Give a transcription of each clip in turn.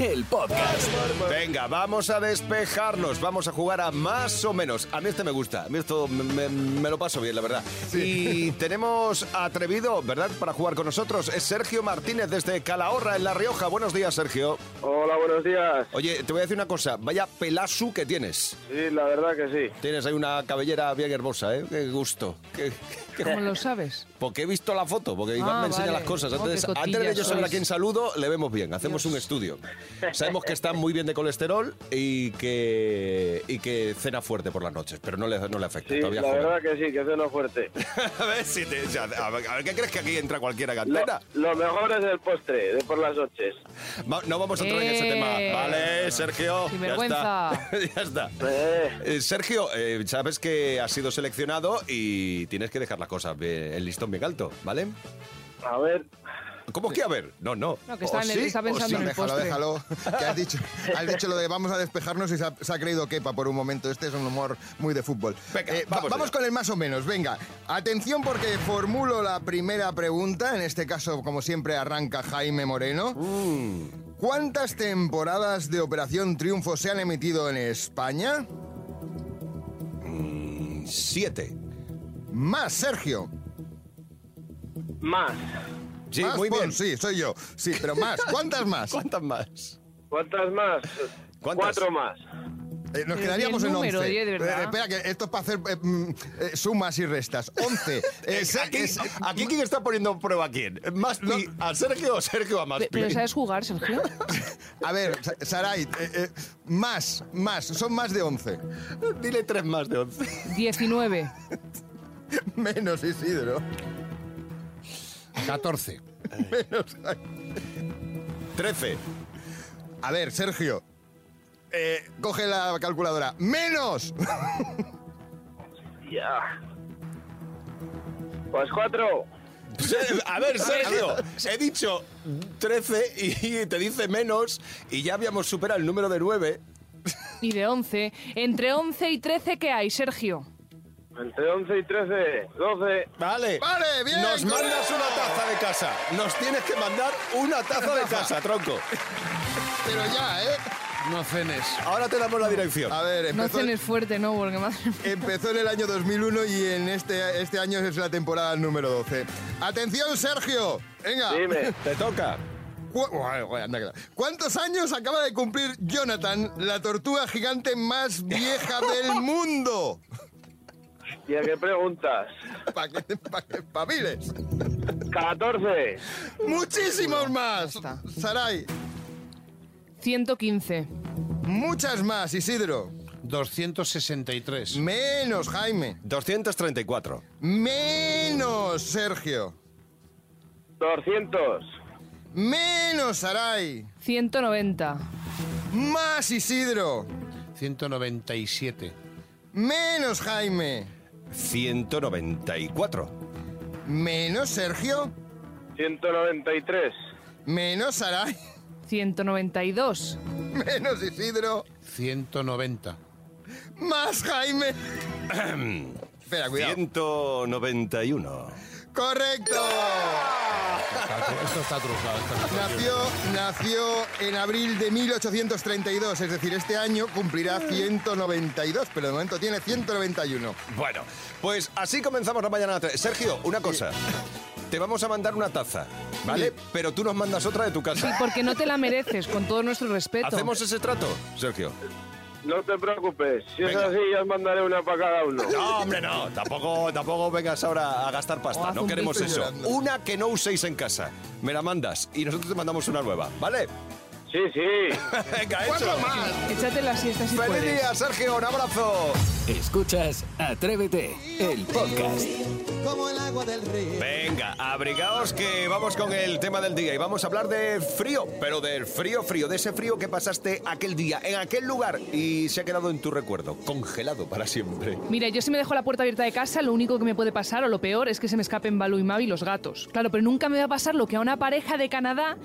el podcast. Venga, vamos a despejarnos, vamos a jugar a más o menos. A mí este me gusta, a mí esto me, me- me lo paso bien, la verdad. Y tenemos atrevido, ¿verdad?, para jugar con nosotros. Es Sergio Martínez desde Calahorra, en La Rioja. Buenos días, Sergio. Hola, buenos días. Oye, te voy a decir una cosa, vaya pelasu que tienes. Sí, la verdad que sí. Tienes ahí una cabellera bien hermosa, ¿eh? Qué gusto. Qué- qué- ¿Cómo lo sabes? Porque he visto la foto, porque Iván Ah, me enseña vale. las cosas. Oh, Entonces, qué antes de yo saber a quién saludo, le vemos bien. Hacemos un estudio. Sabemos que está muy bien de colesterol y que, y que cena fuerte por las noches, pero no le, no le afecta. Sí, todavía la joven. verdad que sí, que ceno fuerte. a ver si te- ya, a, ver, a ver, ¿qué crees que aquí entra cualquiera Lo, cantera? lo mejor es el postre, de por las noches. Va- no vamos a entrar en ese Eh. tema. Vale, Sergio. Sin ya vergüenza. está. ya está. Eh, Eh, Sergio, eh, sabes que has sido seleccionado y tienes que dejar las cosas bien- el listón bien alto, ¿vale? a ver, ¿Cómo que a ver? No, no. No, que está, ¿O en el- sí? está ¿O pensando sí? en el déjalo, postre. déjalo. Que has dicho, has dicho lo de vamos a despejarnos y se ha, se ha creído quepa por un momento. Este es un humor muy de fútbol. Venga, Eh, va- vamos allá. con el más o menos. Venga, atención porque formulo la primera pregunta. En este caso, como siempre, arranca Jaime Moreno. Mm. ¿Cuántas temporadas de Operación Triunfo se han emitido en España? Siete. Más, Sergio. Más. Sí, Más, muy Pon, bien. Sí, soy yo. Sí, pero más. ¿Cuántas más? ¿Cuántas más? ¿Cuántas más? ¿Cuántas? Cuatro más. Eh, nos quedaríamos en número, 11. oye, de verdad. Eh, espera, que esto es para hacer eh, mm, eh, sumas y restas. 11. Eh, sé aquí, es- aquí quién está poniendo en prueba a quién? ¿Más pi a Sergio o Sergio a más? ¿Pero sabes jugar, Sergio? A ver, Sa- Saray, eh, eh, más, más, son más de 11. Dile tres más de once. 19. Menos Isidro. 14. Menos. Trece. A ver, Sergio. eh, coge la calculadora. ¡Menos! Ya. Pues cuatro. A ver, Sergio, he dicho 13 y te dice menos y ya habíamos superado el número de 9. Y de 11. Entre 11 y 13, ¿qué hay, Sergio? Entre once y trece. Doce. Vale. Vale, bien, Nos mandas una taza de casa. Nos tienes que mandar una taza de casa, tronco. Pero ya, ¿eh? No cenes. Ahora te damos la dirección. A ver, No empezó, cenes fuerte, ¿no? Porque mía. empezó en el año 2001 y en este, este año es la temporada número 12. ¡Atención, Sergio! Venga. Dime. Te toca. ¿Cuántos años acaba de cumplir Jonathan, la tortuga gigante más vieja del mundo? ¿Y a qué preguntas? Para que, pa que espabiles. Catorce. Muchísimos más. está. Saray, 115. muchas más, Isidro. 263. Menos, Jaime. 234. Menos, Sergio. Doscientos. Menos, Saray. 190. Más, Isidro. 197. Menos, Jaime. 194. Menos, Sergio. Ciento noventa y tres. Menos, Saray. 192. Menos, Isidro. 190. Más, Jaime. Espera, cuidado. 191. ¡Correcto! Esto está trucado. esto no está Nació, nació en abril de 1832, es decir, este año cumplirá 192, pero de momento tiene 191. Bueno, pues así comenzamos la mañana. Sergio, una cosa. Te vamos a mandar una taza, ¿vale? Pero tú nos mandas otra de tu Sí, casa. porque no te la mereces, con todo nuestro respeto. ¿Hacemos ese trato, Sergio? No te preocupes. Si Venga. es así, ya os mandaré una para cada uno. No, hombre, no. Tampoco, tampoco vengas ahora a gastar pasta. No queremos eso. llorando. Una que no uséis en casa. Me la mandas y nosotros te mandamos una nueva, ¿vale? Sí, sí. Venga, ¡Cuatro hecho. más! Échate la siesta si ¡Feliz puedes. día, Sergio! ¡Un abrazo! Escuchas Atrévete, el podcast. Venga, abrigaos que vamos con el tema del día y vamos a hablar de frío, pero del frío frío, de ese frío que pasaste aquel día, en aquel lugar y se ha quedado en tu recuerdo, congelado para siempre. Mira, yo si me dejo la puerta abierta de casa, lo único que me puede pasar, o lo peor, es que se me escapen Balú y Mavi los gatos. Claro, pero nunca me va a pasar lo que a una pareja de Canadá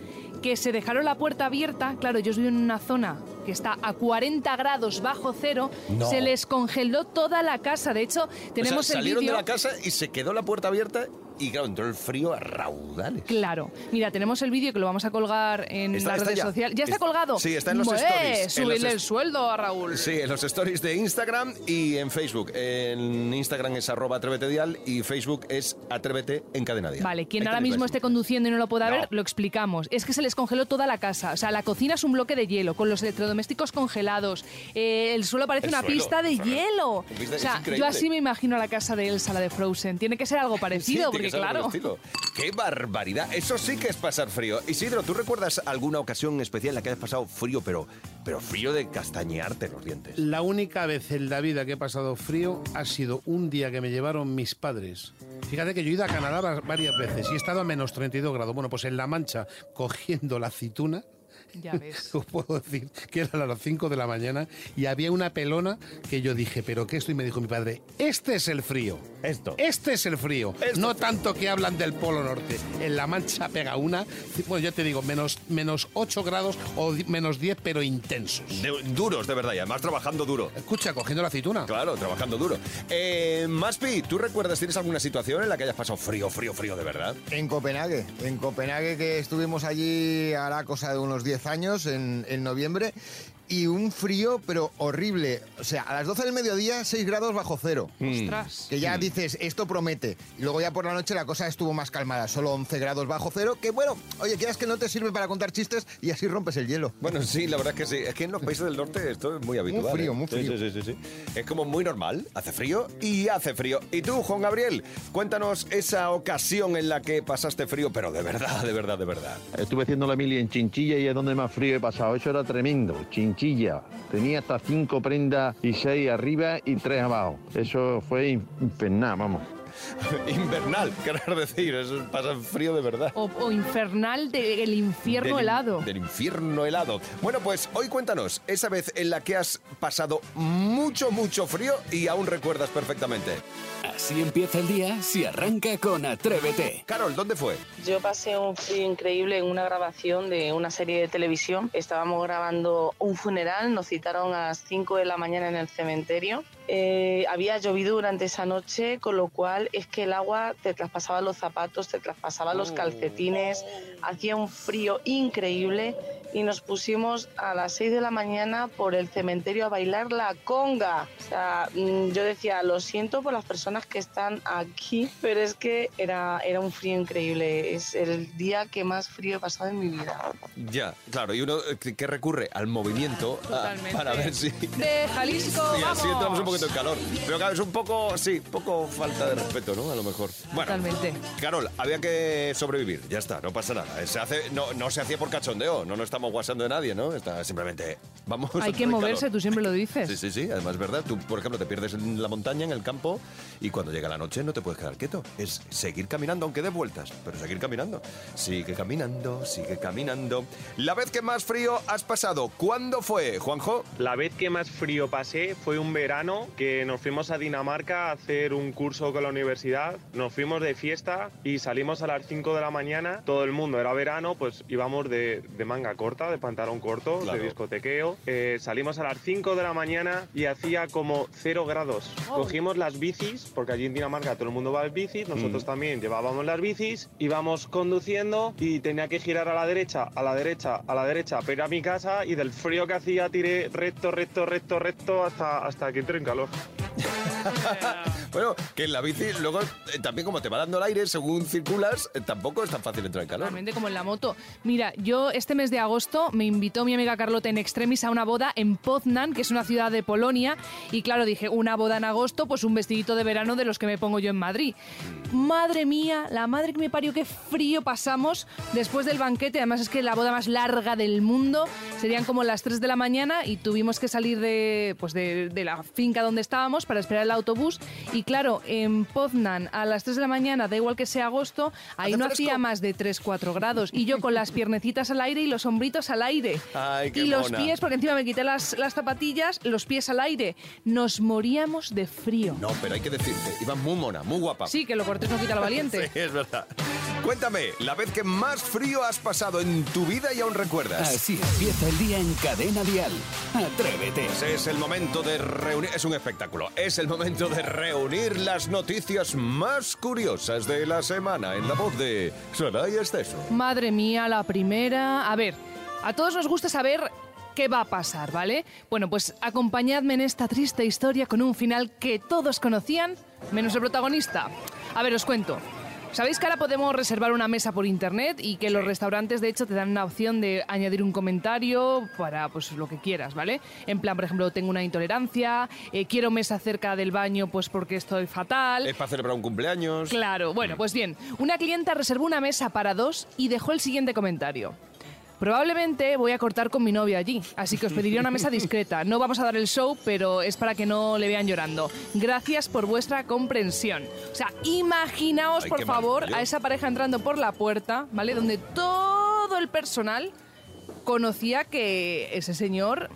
que se dejaron la puerta abierta. Claro, ellos viven en una zona que está a 40 grados bajo cero. No. Se les congeló toda la casa. De hecho, tenemos o sea, el salieron vídeo. de la casa y se quedó la puerta abierta y claro, entró el frío a raudales. Claro. Mira, tenemos el vídeo que lo vamos a colgar en Está- las está redes ya. sociales. ¿Ya está Es- colgado? sí, está en los ¡Bueh! stories, en los Subirle el est- sueldo a Raúl. Sí, en los stories de Instagram y en Facebook. En Instagram es arroba atrévete dial y Facebook es atrévete en cadena dial. Vale, quien Ahí ahora tenéis mismo la esté conduciendo y no lo pueda No. ver, lo explicamos. Es que se les congeló toda la casa. O sea, la cocina es un bloque de hielo, con los electrodomésticos congelados. Eh, el suelo parece El una suelo, pista de hielo. Pista- o es sea, yo así me imagino la casa de Elsa, la de Frozen. Tiene que ser algo parecido, que claro. estilo. ¡Qué barbaridad! Eso sí que es pasar frío. Isidro, ¿tú recuerdas alguna ocasión especial en la que hayas pasado frío, pero, pero frío de castañearte los dientes? La única vez en la vida que he pasado frío ha sido un día que me llevaron mis padres. Fíjate que yo he ido a Canadá va- varias veces y he estado a menos 32 grados. Bueno, pues en La Mancha, cogiendo la aceituna, Ya ves. os puedo decir que era a las 5 de la mañana y había una pelona que yo dije, ¿pero qué esto? Y me dijo mi padre, este es el frío. Esto. Este es el frío. Esto no tanto que hablan del Polo Norte. En La Mancha pega una, bueno, yo te digo, menos, menos 8 grados o di- menos 10, pero intensos. De- duros, de verdad, y además trabajando duro. Escucha, cogiendo la aceituna. Claro, trabajando duro. Eh, Maspi, ¿tú recuerdas, tienes alguna situación en la que hayas pasado frío, frío, frío de verdad? En Copenhague, en Copenhague que estuvimos allí hará cosa de unos 10 años, en, en noviembre, y un frío pero horrible. O sea, a las 12 del mediodía, 6 grados bajo cero. Ostras. Que ya dices, esto promete. Y luego ya por la noche la cosa estuvo más calmada, solo 11 grados bajo cero, que bueno, oye, quieras que no te sirve para contar chistes y así rompes el hielo. Bueno, sí, la verdad es que sí. Es que en los países del norte esto es muy habitual. frío, ¿eh? muy Sí, frío. Sí, sí, sí, sí. Es como muy normal. Hace frío y hace frío. Y tú, Juan Gabriel, cuéntanos esa ocasión en la que pasaste frío, pero de verdad, de verdad, de verdad. Estuve haciendo la mili en Chinchilla y es donde más frío he pasado. Eso era tremendo. Chinchilla. Tenía hasta cinco prendas y seis arriba y tres abajo. Eso fue in- infernal, vamos. Invernal, querrás decir. Eso pasa frío de verdad. O, o infernal del infierno Del- helado. Del infierno helado. Bueno, pues hoy cuéntanos esa vez en la que has pasado mucho, mucho frío y aún recuerdas perfectamente. Así empieza el día si arranca con Atrévete. Carol, ¿dónde fue? Yo pasé un frío increíble en una grabación de una serie de televisión. Estábamos grabando un funeral, nos citaron a las 5 de la mañana en el cementerio. Eh, había llovido durante esa noche, con lo cual es que el agua te traspasaba los zapatos, te traspasaba los calcetines, hacía un frío increíble y nos pusimos a las 6 de la mañana por el cementerio a bailar la conga. O sea, mm, yo decía, lo siento por las personas que están aquí, pero es que era, era un frío increíble. Es el día que más frío he pasado en mi vida. Ya, claro, y uno eh, que recurre al movimiento ah, Totalmente. para ver si... De Jalisco, Sí, así vamos. entramos un poquito en calor. Pero claro, es un poco, sí, poco falta de respeto, ¿no? A lo mejor. Bueno, Totalmente. Carol, había que sobrevivir, ya está, no pasa nada. Se hace, no, no se hacía por cachondeo, no nos estamos guasando de nadie, ¿no? Está simplemente, vamos. Hay que moverse, calor. tú siempre lo dices. Sí, sí, sí, además es verdad. Tú, por ejemplo, te pierdes en la montaña, en el campo, y cuando llega la noche no te puedes quedar quieto. Es seguir caminando, aunque des vueltas, pero seguir caminando. Sigue caminando, sigue caminando. La vez que más frío has pasado, ¿cuándo fue, Juanjo? La vez que más frío pasé fue un verano que nos fuimos a Dinamarca a hacer un curso con la universidad. Nos fuimos de fiesta y salimos a las 5 de la mañana. Todo el mundo era verano, pues íbamos de, de manga corta, de pantalón corto, Claro. de discotequeo. Eh, salimos a las 5 de la mañana y hacía como 0 grados. Cogimos las bicis, porque allí en Dinamarca todo el mundo va en bicis, nosotros Mm. también llevábamos las bicis, íbamos conduciendo y tenía que girar a la derecha, a la derecha, a la derecha, ir a mi casa y del frío que hacía tiré recto, recto, recto, recto hasta, hasta que entré en calor. bueno, que en la bici, luego eh, también como te va dando el aire según circulas, eh, tampoco es tan fácil entrar en calor. Realmente como en la moto. Mira, yo este mes de agosto me invitó mi amiga Carlota en extremis a una boda en Poznan, que es una ciudad de Polonia, y claro, dije, una boda en agosto, pues un vestidito de verano de los que me pongo yo en Madrid. Madre mía, la madre que me parió, qué frío pasamos después del banquete, además es que la boda más larga del mundo, serían como las 3 de la mañana y tuvimos que salir de, pues de, de la finca donde estábamos para esperar el autobús, y claro, en Poznan a las 3 de la mañana, da igual que sea agosto, ahí ¿Hace no fresco? hacía más de 3-4 grados, y yo con las piernecitas al aire y los hombritos al aire. Ay, qué y los mona. pies, porque encima me quité las, las zapatillas, los pies al aire. Nos moríamos de frío. No, pero hay que decirte, ibas muy mona, muy guapa. Sí, que lo cortés no quita lo valiente. Sí, es verdad. Cuéntame, la vez que más frío has pasado en tu vida y aún recuerdas. Así empieza el día en Cadena Dial. Atrévete. Pues es el momento de reunir, es un espectáculo, es el momento de reunir las noticias más curiosas de la semana en la voz de Soraya Esteso. Madre mía, la primera. A ver, a todos nos gusta saber qué va a pasar, ¿vale? Bueno, pues acompañadme en esta triste historia con un final que todos conocían, menos el protagonista. A ver, os cuento. ¿Sabéis que ahora podemos reservar una mesa por internet y que los restaurantes de hecho te dan una opción de añadir un comentario para pues lo que quieras, ¿vale? En plan, por ejemplo, tengo una intolerancia, eh, quiero mesa cerca del baño pues porque estoy fatal. Es para celebrar un cumpleaños. Claro, bueno, pues bien, una clienta reservó una mesa para dos y dejó el siguiente comentario. Probablemente voy a cortar con mi novia allí, así que os pediría una mesa discreta. No vamos a dar el show, pero es para que no le vean llorando. Gracias por vuestra comprensión. O sea, imaginaos, Ay, por favor, maravilla. a esa pareja entrando por la puerta, ¿vale? Donde todo el personal conocía que ese señor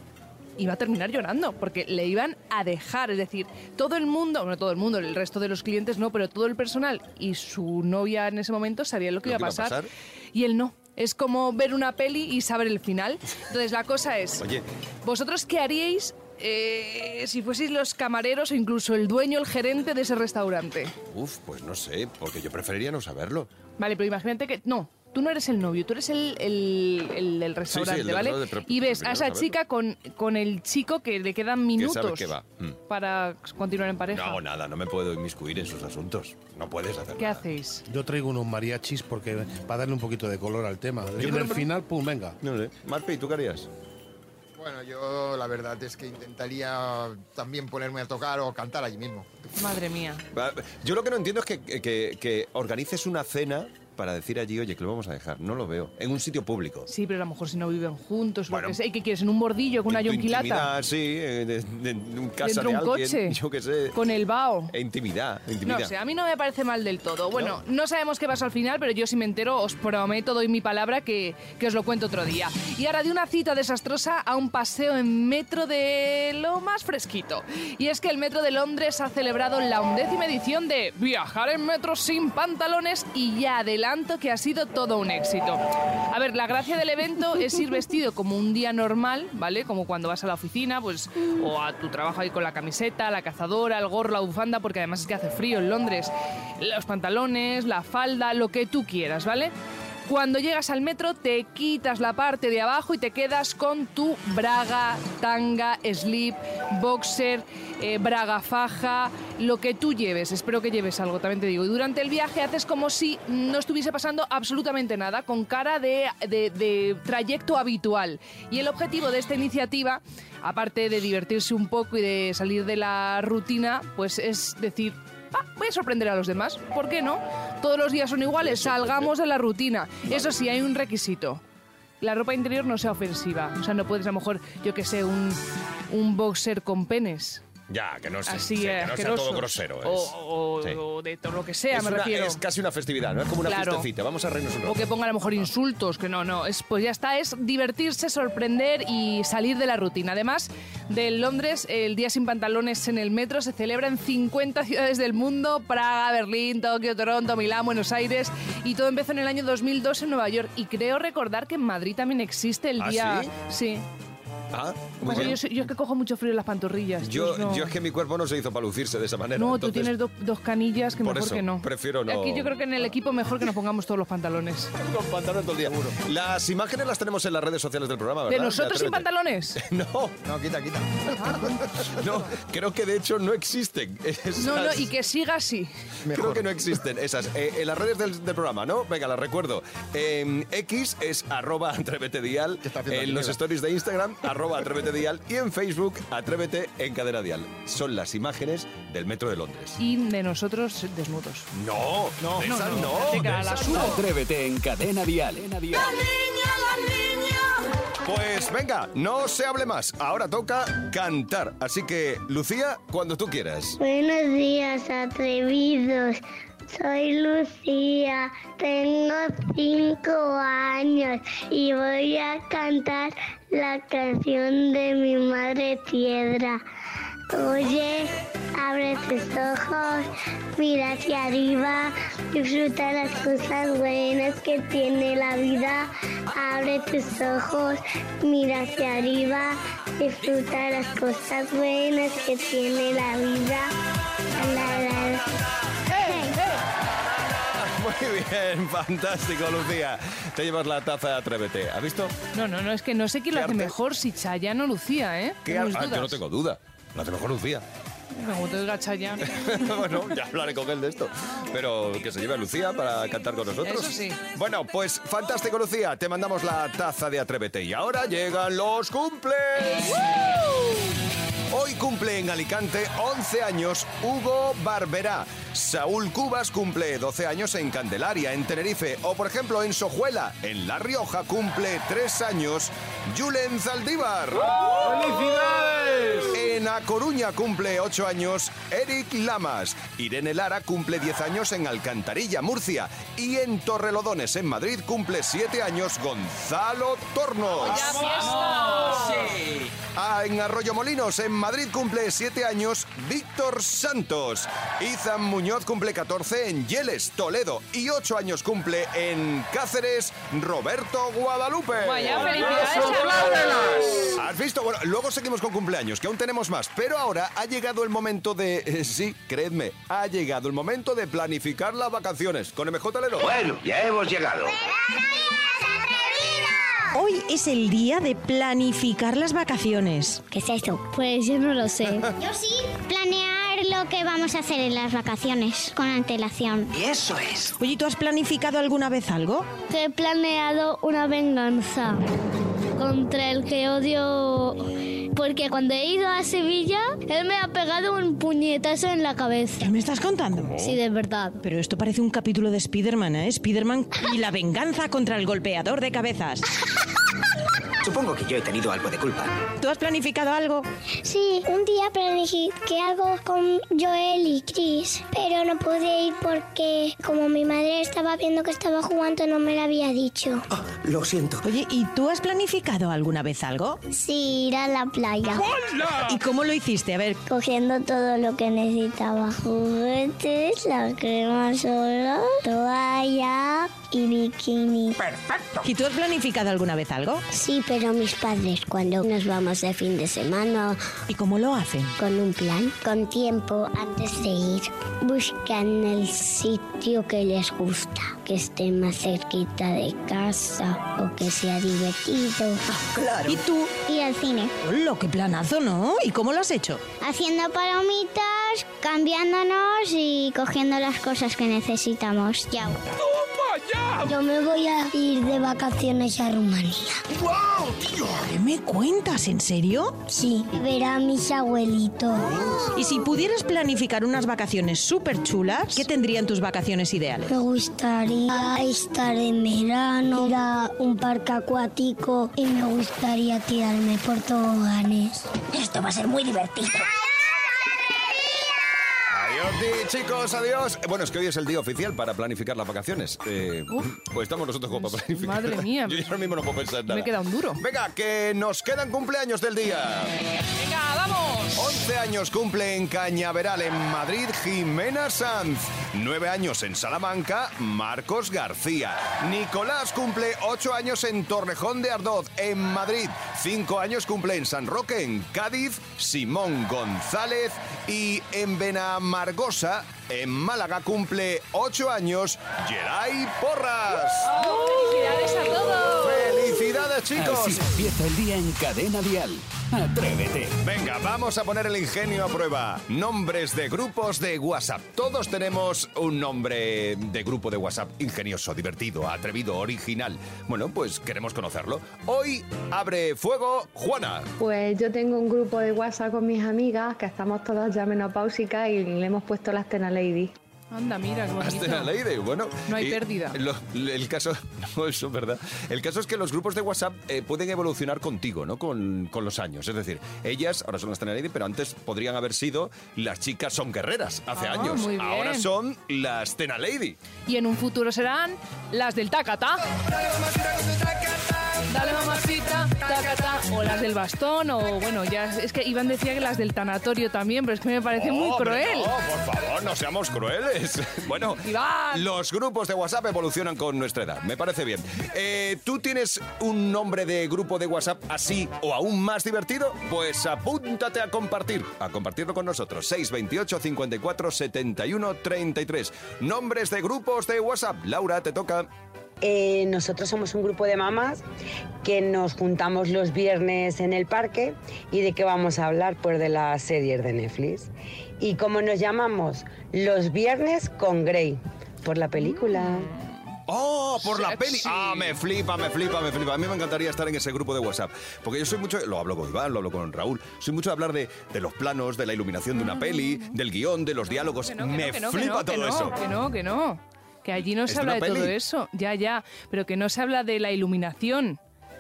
iba a terminar llorando porque le iban a dejar, es decir, todo el mundo, no todo el mundo, el resto de los clientes no, pero todo el personal y su novia en ese momento sabían lo que, Lo iba, a iba a pasar, pasar. y él no. Es como ver una peli y saber el final. Entonces la cosa es, Oye, ¿vosotros qué haríais eh, si fueseis los camareros o incluso el dueño, el gerente de ese restaurante? uf, pues no sé, porque yo preferiría no saberlo. Vale, pero imagínate que. No, tú no eres el novio, tú eres el, el, el del restaurante, el ¿vale? restaurante, y ves a esa chica con, con el chico que le quedan minutos qué va. Mm. para continuar en pareja. No, nada, no me puedo inmiscuir en sus asuntos. No puedes hacer ¿Qué nada. hacéis? Yo traigo unos mariachis porque para darle un poquito de color al tema. Y en el que- final, pum, venga. No sé. Marpi, ¿tú qué harías? Bueno, yo la verdad es que intentaría también ponerme a tocar o cantar allí mismo. Madre mía. Yo lo que no entiendo es que, que- que organices una cena para decir allí, oye, que lo vamos a dejar. No lo veo. En un sitio público. Sí, pero a lo mejor si no viven juntos, Bueno. lo que. ¿Y qué quieres? ¿En un bordillo con una En yonquilata? sí, de un casa ¿Dentro de un alguien, coche? Yo qué sé. Con el bao. E intimidad, intimidad. No sé, a mí no me parece mal del todo. Bueno, no, sabemos qué pasó al final, pero yo si me entero os prometo, doy mi palabra que, que os lo cuento otro día. Y ahora de una cita desastrosa a un paseo en metro de lo más fresquito. Y es que el metro de Londres ha celebrado la undécima edición de Viajar en metro sin pantalones y ya adelanto que ha sido todo un éxito. A ver, la gracia del evento es ir vestido como un día normal, ¿vale? Como cuando vas a la oficina, pues, o a tu trabajo ahí con la camiseta, la cazadora, el gorro, la bufanda, porque además es que hace frío en Londres. Los pantalones, la falda, lo que tú quieras, ¿vale? Cuando llegas al metro te quitas la parte de abajo y te quedas con tu braga, tanga, slip, boxer, eh, braga faja, lo que tú lleves. Espero que lleves algo, también te digo. Y durante el viaje haces como si no estuviese pasando absolutamente nada, con cara de, de- de trayecto habitual. Y el objetivo de esta iniciativa, aparte de divertirse un poco y de salir de la rutina, pues es decir, "Ah, voy a sorprender a los demás. ¿Por qué no? Todos los días son iguales, salgamos de la rutina. Eso sí, hay un requisito. La ropa interior no sea ofensiva. O sea, no puedes a lo mejor, yo que sé, un, un boxer con penes. Ya, que no, sea- Así sí, que no sea todo grosero. O, es. o- Sí. o de todo lo que sea, es, me una- refiero. es casi una festividad, ¿no? Es como una Claro. fiestecita. Vamos a reírnos un O rato. que ponga a lo mejor insultos, que no, no. Es, pues ya está, es divertirse, sorprender y salir de la rutina. Además, de Londres, el Día sin Pantalones en el metro se celebra en 50 ciudades del mundo: Praga, Berlín, Tokio, Toronto, Milán, Buenos Aires. Y todo empezó en el año 2002 en Nueva York. Y creo recordar que en Madrid también existe el ¿Ah, día. sí? Sí. Ah, muy Pues bien. yo, es que cojo mucho frío en las pantorrillas. Yo, no- yo es que mi cuerpo no se hizo para lucirse de esa manera. No, tú tienes do- dos canillas que Por mejor eso, que no. prefiero no- Aquí yo creo que en el equipo mejor que nos pongamos todos los pantalones. Con pantalones todo el día. Las imágenes las tenemos en las redes sociales del programa, ¿verdad? ¿De nosotros sin pantalones? No, No, quita, quita. no, creo que de hecho no existen. esas- No, no, y que siga así. Creo que no existen esas. Eh, en las redes del, del programa, ¿no? Venga, las recuerdo. En X es arroba atrévete dial. está haciendo En los stories de Instagram, arroba atrévete dial. Y en Facebook, atrévete en cadena dial. Son las imágenes del metro de Londres. Y de nosotros desnudos. No, no, no. Venga, de la esas subo. no. Atrévete en Cadena Dial. Cadena Dial. Pues venga, no se hable más. Ahora toca cantar. Así que, Lucía, cuando tú quieras. Buenos días, atrevidos. Soy Lucía, tengo cinco años y voy a cantar la canción de mi madre Piedra. Oye, abre tus ojos, mira hacia arriba, disfruta las cosas buenas que tiene la vida. Abre tus ojos, mira hacia arriba, disfruta las cosas buenas que tiene la vida. Muy bien, fantástico, Lucía. Te llevas la taza de Atrévete. ¿Has visto? No, no, no, es que no sé quién lo ¿Qué hace arte? mejor, si Chayanne o Lucía, ¿eh? ¿Qué ar- ah, yo no tengo duda. La hace mejor Lucía. Como te oiga Chayanne. bueno, ya hablaré con él de esto. Pero que se lleve a Lucía para cantar con nosotros. Eso sí. Bueno, pues fantástico, Lucía. Te mandamos la taza de Atrévete. Y ahora llegan los cumples. Hoy cumple en Alicante 11 años Hugo Barberá. Saúl Cubas cumple 12 años en Candelaria, en Tenerife. O, por ejemplo, en Sojuela, en La Rioja, cumple 3 años Julen Zaldívar. ¡Felicidades! En A Coruña cumple 8 años Eric Lamas. Irene Lara cumple 10 años en Alcantarilla, Murcia. Y en Torrelodones, en Madrid, cumple 7 años Gonzalo Tornos. En Arroyo Molinos, en Madrid, cumple 7 años Víctor Santos. Izan Muñoz cumple 14 en Yeles, Toledo. Y 8 años cumple en Cáceres Roberto Guadalupe. Vaya, felicidades, ¿Has visto? Bueno, luego seguimos con cumpleaños, que aún tenemos más. Pero ahora ha llegado el momento de... eh, sí, creedme, ha llegado el momento de planificar las vacaciones. Con MJ Lero. Bueno, ya hemos llegado. Hoy es el día de planificar las vacaciones. ¿Qué es eso? Pues yo no lo sé. Yo sí. Planear lo que vamos a hacer en las vacaciones con antelación. Y eso es. Oye, ¿tú has planificado alguna vez algo? He planeado una venganza contra el que odio. Porque cuando he ido a Sevilla, él me ha pegado un puñetazo en la cabeza. ¿Qué me estás contando? Sí, de verdad. Pero esto parece un capítulo de Spider-Man, ¿eh? Spider-Man y la venganza contra el golpeador de cabezas. Supongo que yo he tenido algo de culpa. ¿Tú has planificado algo? Sí, un día planifiqué algo con Joel y Chris, pero no pude ir porque como mi madre estaba viendo que estaba jugando no me lo había dicho. Ah, lo siento. Oye, ¿y tú has planificado alguna vez algo? Sí, ir a la playa. ¿Y cómo lo hiciste? A ver, Cogiendo todo lo que necesitaba. Juguetes, la crema sola, toalla y bikini. ¿y tú has planificado alguna vez algo? Sí, pero mis padres cuando nos vamos de fin de semana ¿Y cómo lo hacen? con un plan, con tiempo antes de ir, buscan el sitio que les gusta, que esté más cerquita de casa o que sea divertido. Claro. ¿Y tú? Ir al cine. Lo que planazo, ¿no? ¿Y cómo lo has hecho? Haciendo palomitas, cambiándonos y cogiendo las cosas que necesitamos. Ya. Yo me voy a ir de vacaciones a Rumanía. ¿Qué me cuentas? ¿En serio? Sí, ver a mis abuelitos. Y si pudieras planificar unas vacaciones súper chulas, ¿qué tendrían tus vacaciones ideales? Me gustaría estar en verano, ir a un parque acuático y me gustaría tirarme por toboganes. Esto va a ser muy divertido. Chicos, adiós. Bueno, es que hoy es el día oficial para planificar las vacaciones. Eh, pues estamos nosotros como para planificar. madre mía. Yo ahora mismo no puedo pensar nada. Me he quedado un duro. Venga, que nos quedan cumpleaños del día. Venga, vamos. 11 años cumple en Cañaveral, en Madrid, Jimena Sanz. 9 años en Salamanca, Marcos García. Nicolás cumple 8 años en Torrejón de Ardoz, en Madrid. 5 años cumple en San Roque, en Cádiz, Simón González. Y en Benamargosa, en Málaga, cumple 8 años, Geray Porras. ¡Felicidades a todos! ¡Felicidades, chicos! Así empieza el día en Cadena Dial. Atrévete. Venga, vamos a poner el ingenio a prueba. Nombres de grupos de WhatsApp. Todos tenemos un nombre de grupo de WhatsApp ingenioso, divertido, atrevido, original. Bueno, pues queremos conocerlo. Hoy abre fuego Juana. Pues yo tengo un grupo de WhatsApp con mis amigas que estamos todas ya menopáusicas y le hemos puesto la Astena Lady. Anda, mira, qué bonito. Hasta la bueno. No hay pérdida. lo- el caso, no, eso es verdad. El caso es que los grupos de WhatsApp eh, pueden evolucionar contigo, ¿no? Con, con los años. Es decir, ellas ahora son las Lady, pero antes podrían haber sido las chicas son guerreras hace Ah, años. muy bien. Ahora son las Tena Lady. Y en un futuro serán las del tacata. Dale mamacita, tacata. O las del bastón, o bueno, ya es que Iván decía que las del tanatorio también, pero es que me parece muy cruel. No, por favor, no seamos crueles. Bueno, Iván. los grupos de WhatsApp evolucionan con nuestra edad. Me parece bien. Eh, ¿Tú tienes un nombre de grupo de WhatsApp así o aún más divertido? Pues apúntate a compartir. A compartirlo con nosotros. 628 54 71 33. Nombres de grupos de WhatsApp. Laura, te toca. Eh, nosotros somos un grupo de mamás que nos juntamos los viernes en el parque y de qué vamos a hablar pues de las series de Netflix. Y como nos llamamos los viernes con Grey por la película. ¡Oh, por la peli! ¡Ah, me flipa, me flipa, me flipa! A mí me encantaría estar en ese grupo de WhatsApp. Porque yo soy mucho, lo hablo con Iván, lo hablo con Raúl, soy mucho de hablar de, de los planos, de la iluminación de una peli, del guion, de los diálogos. Mm. Que no, que me que no, flipa todo eso. Que no, que no. Que allí no ¿Es se habla de todo eso. Ya, ya. Pero que no se habla de la iluminación.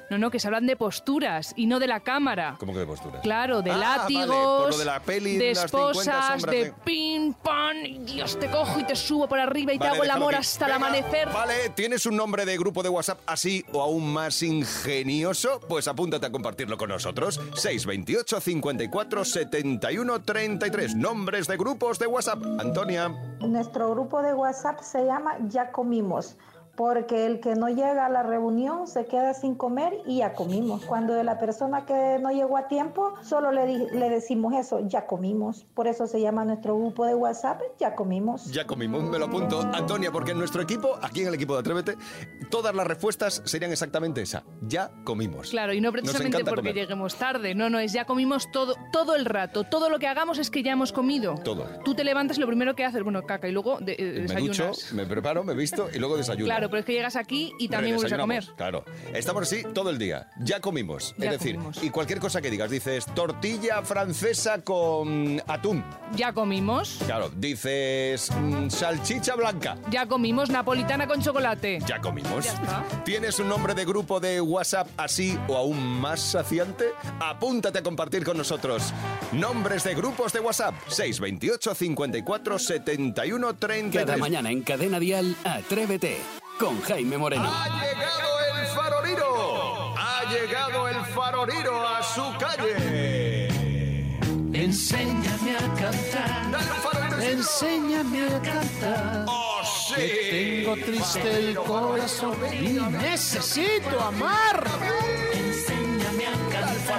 No, no, que se hablan de posturas y no de la cámara. ¿Cómo que de postura? Claro, de Ah, látigos, vale, por lo de la peli, de unas 50 esposas, de de- pin, pan, y Dios, te cojo y te subo por arriba y Vale, te hago el amor hasta el amanecer. Vale, ¿tienes un nombre de grupo de WhatsApp así o aún más ingenioso? Pues apúntate a compartirlo con nosotros. 628 54 71 33. Nombres de grupos de WhatsApp. Antonia. Nuestro grupo de WhatsApp se llama Ya Comimos, porque el que no llega a la reunión se queda sin comer y ya comimos. Cuando de la persona que no llegó a tiempo, solo le, le decimos eso, ya comimos. Por eso se llama nuestro grupo de WhatsApp Ya Comimos. Ya comimos, me lo apunto. Antonia, porque en nuestro equipo, aquí en el equipo de Atrévete, todas las respuestas serían exactamente esa. Ya comimos. Claro, y no precisamente porque comer. lleguemos tarde. No, no, es ya comimos todo, todo el rato. Todo lo que hagamos es que ya hemos comido. Todo. Tú te levantas y lo primero que haces, bueno, caca, y luego de- eh, Me desayunas. ducho, me preparo, me visto y luego desayuno. Claro, pero es que llegas aquí y también vuelves a comer. Claro. Estamos así todo el día. Ya comimos. Ya es decir, comimos. y cualquier cosa que digas, dices tortilla francesa con atún. Ya comimos. Claro, dices mm, salchicha blanca. Ya comimos napolitana con chocolate. Ya comimos. Ya está. ¿Tienes un nombre de grupo de WhatsApp así o aún más saciante? Apúntate a compartir con nosotros. Nombres de grupos de WhatsApp. 628 54 71 33. Cada mañana en Cadena Dial, Atrévete con Jaime Moreno. ¡Ha llegado el faroriro! ¡Ha llegado el faroriro a su calle! Enséñame a cantar. Enséñame a cantar. ¡Oh, sí! Que tengo triste el corazón y necesito amar.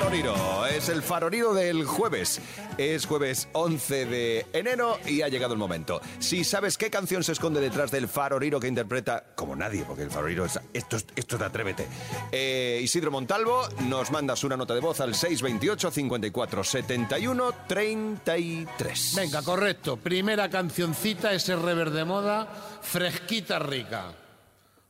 Faroriro es el faroriro del jueves. Es jueves 11 de enero y ha llegado el momento. Si sabes qué canción se esconde detrás del faroriro que interpreta, como nadie, porque el faroriro es. Esto es, esto es de Atrévete. Eh, Isidro Montalvo, nos mandas una nota de voz al 628 54 71 33. Venga, correcto. Primera cancioncita, ese rever de moda, fresquita rica.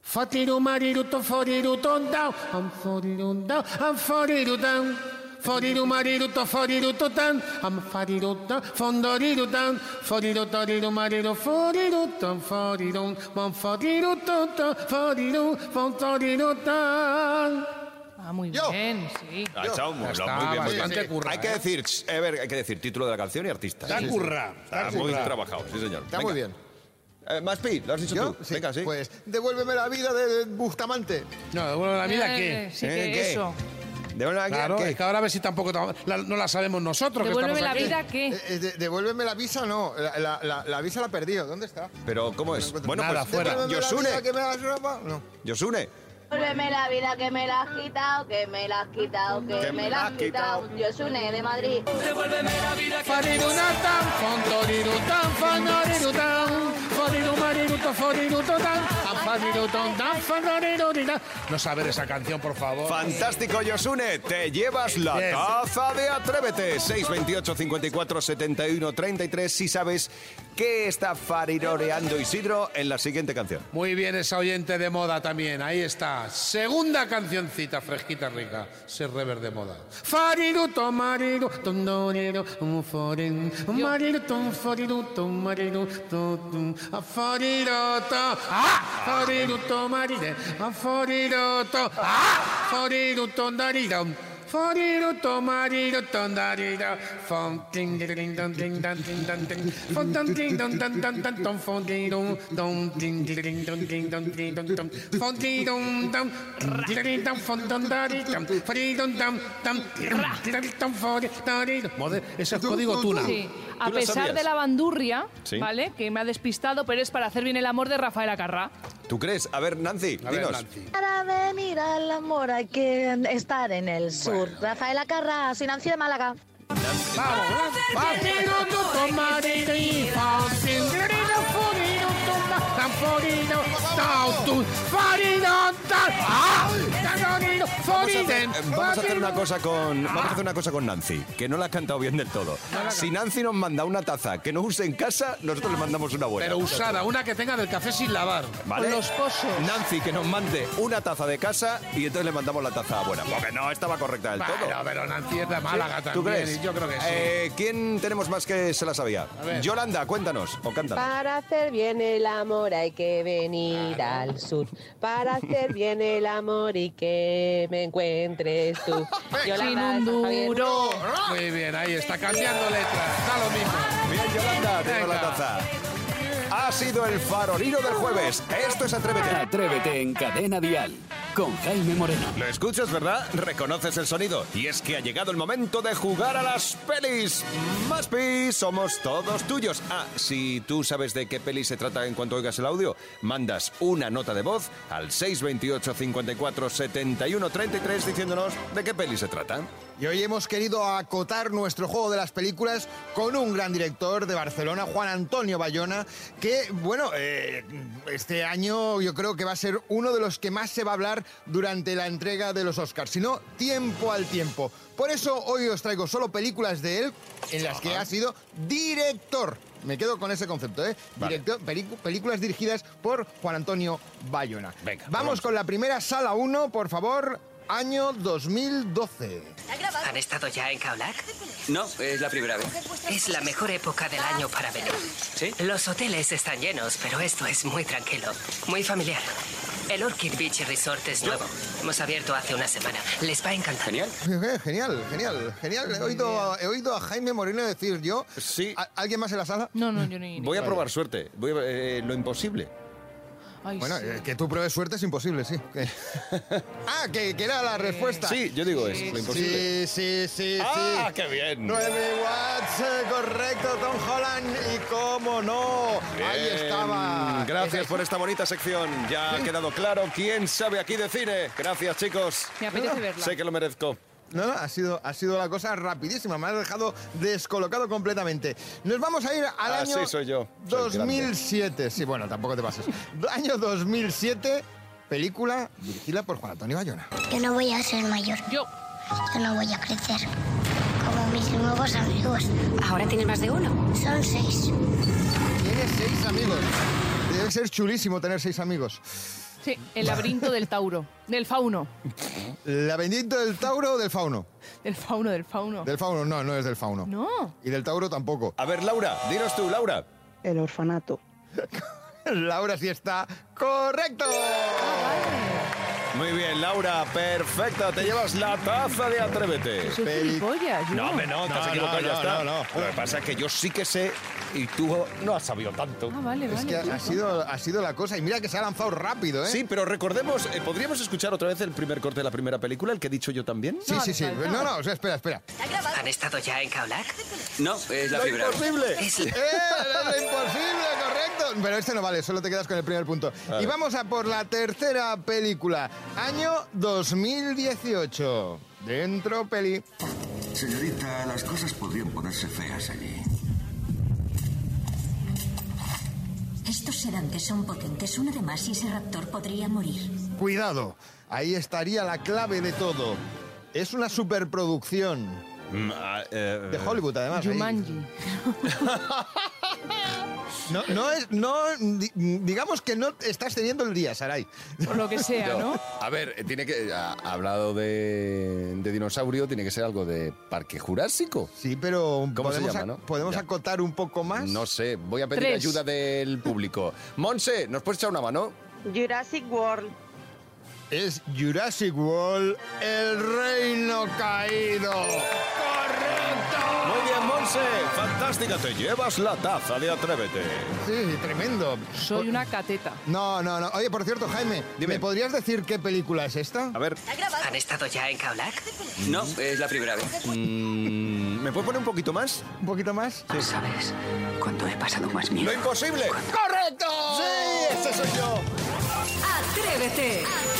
Fatiru mariru to foriru ton down. Am foriru down. Am foriru down. Foriru mariru to foriru to tan. Am fariru down. Fondoriru down. Foriru toriru mariru foriru ton foriru. Mon foriru to to foriru. Fondoriru tan. Ah, muy bien, sí. Ha echado muy, Ya está, muy bien, muy bastante bien. currado, Hay que ¿eh? decir, ch, a ver, hay que decir título de la canción y artista. Está Sí, sí. currado, está Está muy trabajado, sí señor. Está Venga. muy bien. Eh, más pi, lo has dicho ¿Yo? tú. Sí, Venga, sí. Pues devuélveme la vida de Bustamante. No, bueno, la vida Eh, qué. sí, ¿Eh? que ¿Qué? eso. Devuélveme aquí Claro, a qué. es que ahora a ver si tampoco tam- la- no la sabemos nosotros. que Devuélveme estamos la aquí. vida, ¿qué? Eh, eh, de- devuélveme la visa, no. La, la- la- la visa la he perdido. ¿Dónde está? Pero, ¿cómo es? Bueno, Nada, pues, fuera. Devuélveme la Yosune. vida que me das ropa. No. Yosune. Devuélveme la vida que me la has quitado, que me la has quitado, que, me la has quitado. Yo Sune de Madrid. Devuélveme la vida que Farirunatam, fodido, marido, tô fodido, tô dando. No saber esa canción, por favor. Fantástico, Yosune. Te llevas la Yes. taza de Atrévete. 628 54 71 33 si sabes qué está fariroreando Isidro en la siguiente canción. Muy bien, esa oyente de moda también. Ahí está. Segunda cancioncita fresquita, rica. Ser rever de moda. Fariruto, mariru, tondoriru, um, forin, um, mariru, tum, foriru, tum, mariru, tum, tum, a foriroto, ah, foriruto, marire, a foriroto, ah, foriruto, darirum. Foriruto, mariru, tondariru, fon, ting, ding, dong, ding, dong, ding, dong, ding, fon, dong, ding, dong, dong, dong, dong, dong, fon, ding, dong, dong, ding, ding, ding, dong, ding, dong, ding, dong, dong, fon, ding, dong, dong, ding, ding, dong, fon, dong, dari, dong, fori, dong, dong, dong, ding, ding, dong, fori, dari, dong. Mode- ese es código tuna. Sí. A ¿Tú lo pesar de la bandurria, Sí. ¿vale? Que me ha despistado, pero es para hacer bien el amor de Rafael Acarrá. ¿Tú crees? A ver, Nancy, A ver, dinos. Nancy. Para venir al amor hay que estar en el sur. Rafael Acarra, soy Nancy de Málaga. Vamos, foriruto, foriruto, ah, dong, Vamos a, foriruto, hacer, eh, vamos a hacer una cosa con vamos a hacer una cosa con Nancy, que no la ha cantado bien del todo. Si Nancy nos manda una taza que no use en casa, nosotros le mandamos una buena. Pero usada, una que tenga del café sin lavar. ¿Vale? Con los pozos. Nancy que nos mande una taza de casa y entonces le mandamos la taza buena. Porque no estaba correcta del todo. Bueno, pero Nancy es de Málaga también. ¿Tú crees? Yo creo que sí. Eh, ¿Quién tenemos más que se la sabía? Yolanda, cuéntanos o cántanos. Para hacer bien el amor hay que venir al sur. Para hacer bien el amor y que me encuentres tú. Sin un duro. Muy bien, ahí está cambiando letras. Da lo mismo. Bien, Yolanda, tengo la taza. Ha sido el farolino del jueves. Esto es Atrévete. Atrévete en Cadena Dial con Jaime Moreno. Lo escuchas, ¿verdad? Reconoces el sonido. Y es que ha llegado el momento de jugar a las pelis. Más pis, somos todos tuyos. Ah, si tú sabes de qué peli se trata en cuanto oigas el audio, mandas una nota de voz al 628 54 71 33 diciéndonos de qué peli se trata. Y hoy hemos querido acotar nuestro juego de las películas con un gran director de Barcelona, Juan Antonio Bayona, que, bueno, eh, este año yo creo que va a ser uno de los que más se va a hablar durante la entrega de los Oscars, si no, tiempo al tiempo. Por eso hoy os traigo solo películas de él en las que ha sido director. Me quedo con ese concepto, ¿eh? Vale. Director- películas dirigidas por Juan Antonio Bayona. Venga, vamos vamos. con la primera sala 1, por favor, año 2012. ¿Han estado ya en Kaolack? No, es la primera vez. Es la mejor época del año para venir. ¿Sí? Los hoteles están llenos, pero esto es muy tranquilo, muy familiar. El Orchid Beach Resort es nuevo. Hemos abierto hace una semana. Les va a encantar. Genial. Genial, genial, genial. He oído, he oído a Jaime Moreno decir yo. Sí. ¿A- ¿Alguien más en la sala? No, no, yo ni. Voy a probar suerte. Voy a- eh, lo imposible. Ay, Bueno, sí. eh, que tú pruebes suerte es imposible, sí. Ah, que, que era la respuesta. Sí, yo digo es lo imposible. Sí, sí, sí, ¡Ah, sí. qué bien! 9 watts, eh, correcto, Tom Holland. Y cómo no, ahí estaba. Gracias por esta bonita sección. Ya ha quedado claro quién sabe aquí de cine. Gracias, chicos. Me apetece verla. Sé que lo merezco. No, no, ha sido, ha sido la cosa rapidísima, me has dejado descolocado completamente. Nos vamos a ir al Así año soy yo, soy 2007. Sí, bueno, tampoco te pases. año 2007, película dirigida por Juan Antonio Bayona. Yo no voy a ser mayor. Yo. Yo no voy a crecer. Como mis nuevos amigos. Ahora tienes más de uno. Son seis. Tienes seis amigos. Debe ser chulísimo tener seis amigos. Sí, el laberinto del Tauro. Del fauno. ¿Laberinto del Tauro o del Fauno? Del fauno, del fauno. Del Fauno, no, no es del Fauno. No. Y del Tauro tampoco. A ver, Laura, dinos tú, Laura. El orfanato. Laura sí está correcto. Muy bien, Laura, perfecta. Te llevas la taza de Atrévete. Soy gilipollas, yo. No, hombre, no, te has No, equivocado, no, ya no, está. no, no. Lo que pasa es que yo sí que sé y tú no has sabido tanto. Ah, vale, Es vale. que ha, tío. sido, ha sido la cosa. Y mira que se ha lanzado rápido, ¿eh? Sí, pero recordemos, eh, ¿podríamos escuchar otra vez el primer corte de la primera película, el que he dicho yo también? Sí, sí, sí. No, no, o sea, espera, espera. ¿Han estado ya en Kaolack? No, es la ¡Lo primera vez. imposible! Es ¡Eh! ¡Es lo imposible, correcto! Pero este no vale, solo te quedas con el primer punto. Vale. Y vamos a por la tercera película. Año 2018. Dentro peli. Señorita, las cosas podrían ponerse feas allí. Estos sedantes son potentes. Uno de más y ese raptor podría morir. Cuidado, ahí estaría la clave de todo. Es una superproducción. Mm, ah, eh, De Hollywood, además. Jumanji. No, no es, no, di- digamos que no estás teniendo el día, Saray. Por lo que sea, ¿no? A ver, eh, tiene que. Ha ha hablado de, de dinosaurio, tiene que ser algo de Parque Jurásico. Sí, pero ¿Cómo se llama, no? podemos Ya. acotar un poco más. No sé, voy a pedir Tres. ayuda del público. Monse, ¿nos puedes echar una mano? Jurassic World. Es Jurassic World, el reino caído. Monse. Fantástica, te llevas la taza de Atrévete. Sí, tremendo. Soy una cateta. No, no, no. Oye, por cierto, Jaime, Dime. ¿me podrías decir qué película es esta? A ver, ¿Han estado ya en Kaolack? No, es la primera vez. mm, ¿me puedes poner un poquito más? ¿Un poquito más? ¿Sabes? Cuando he pasado más miedo. ¡Lo imposible! ¡Correcto! ¡Sí! ¡Ese soy yo! Atrévete, atrévete.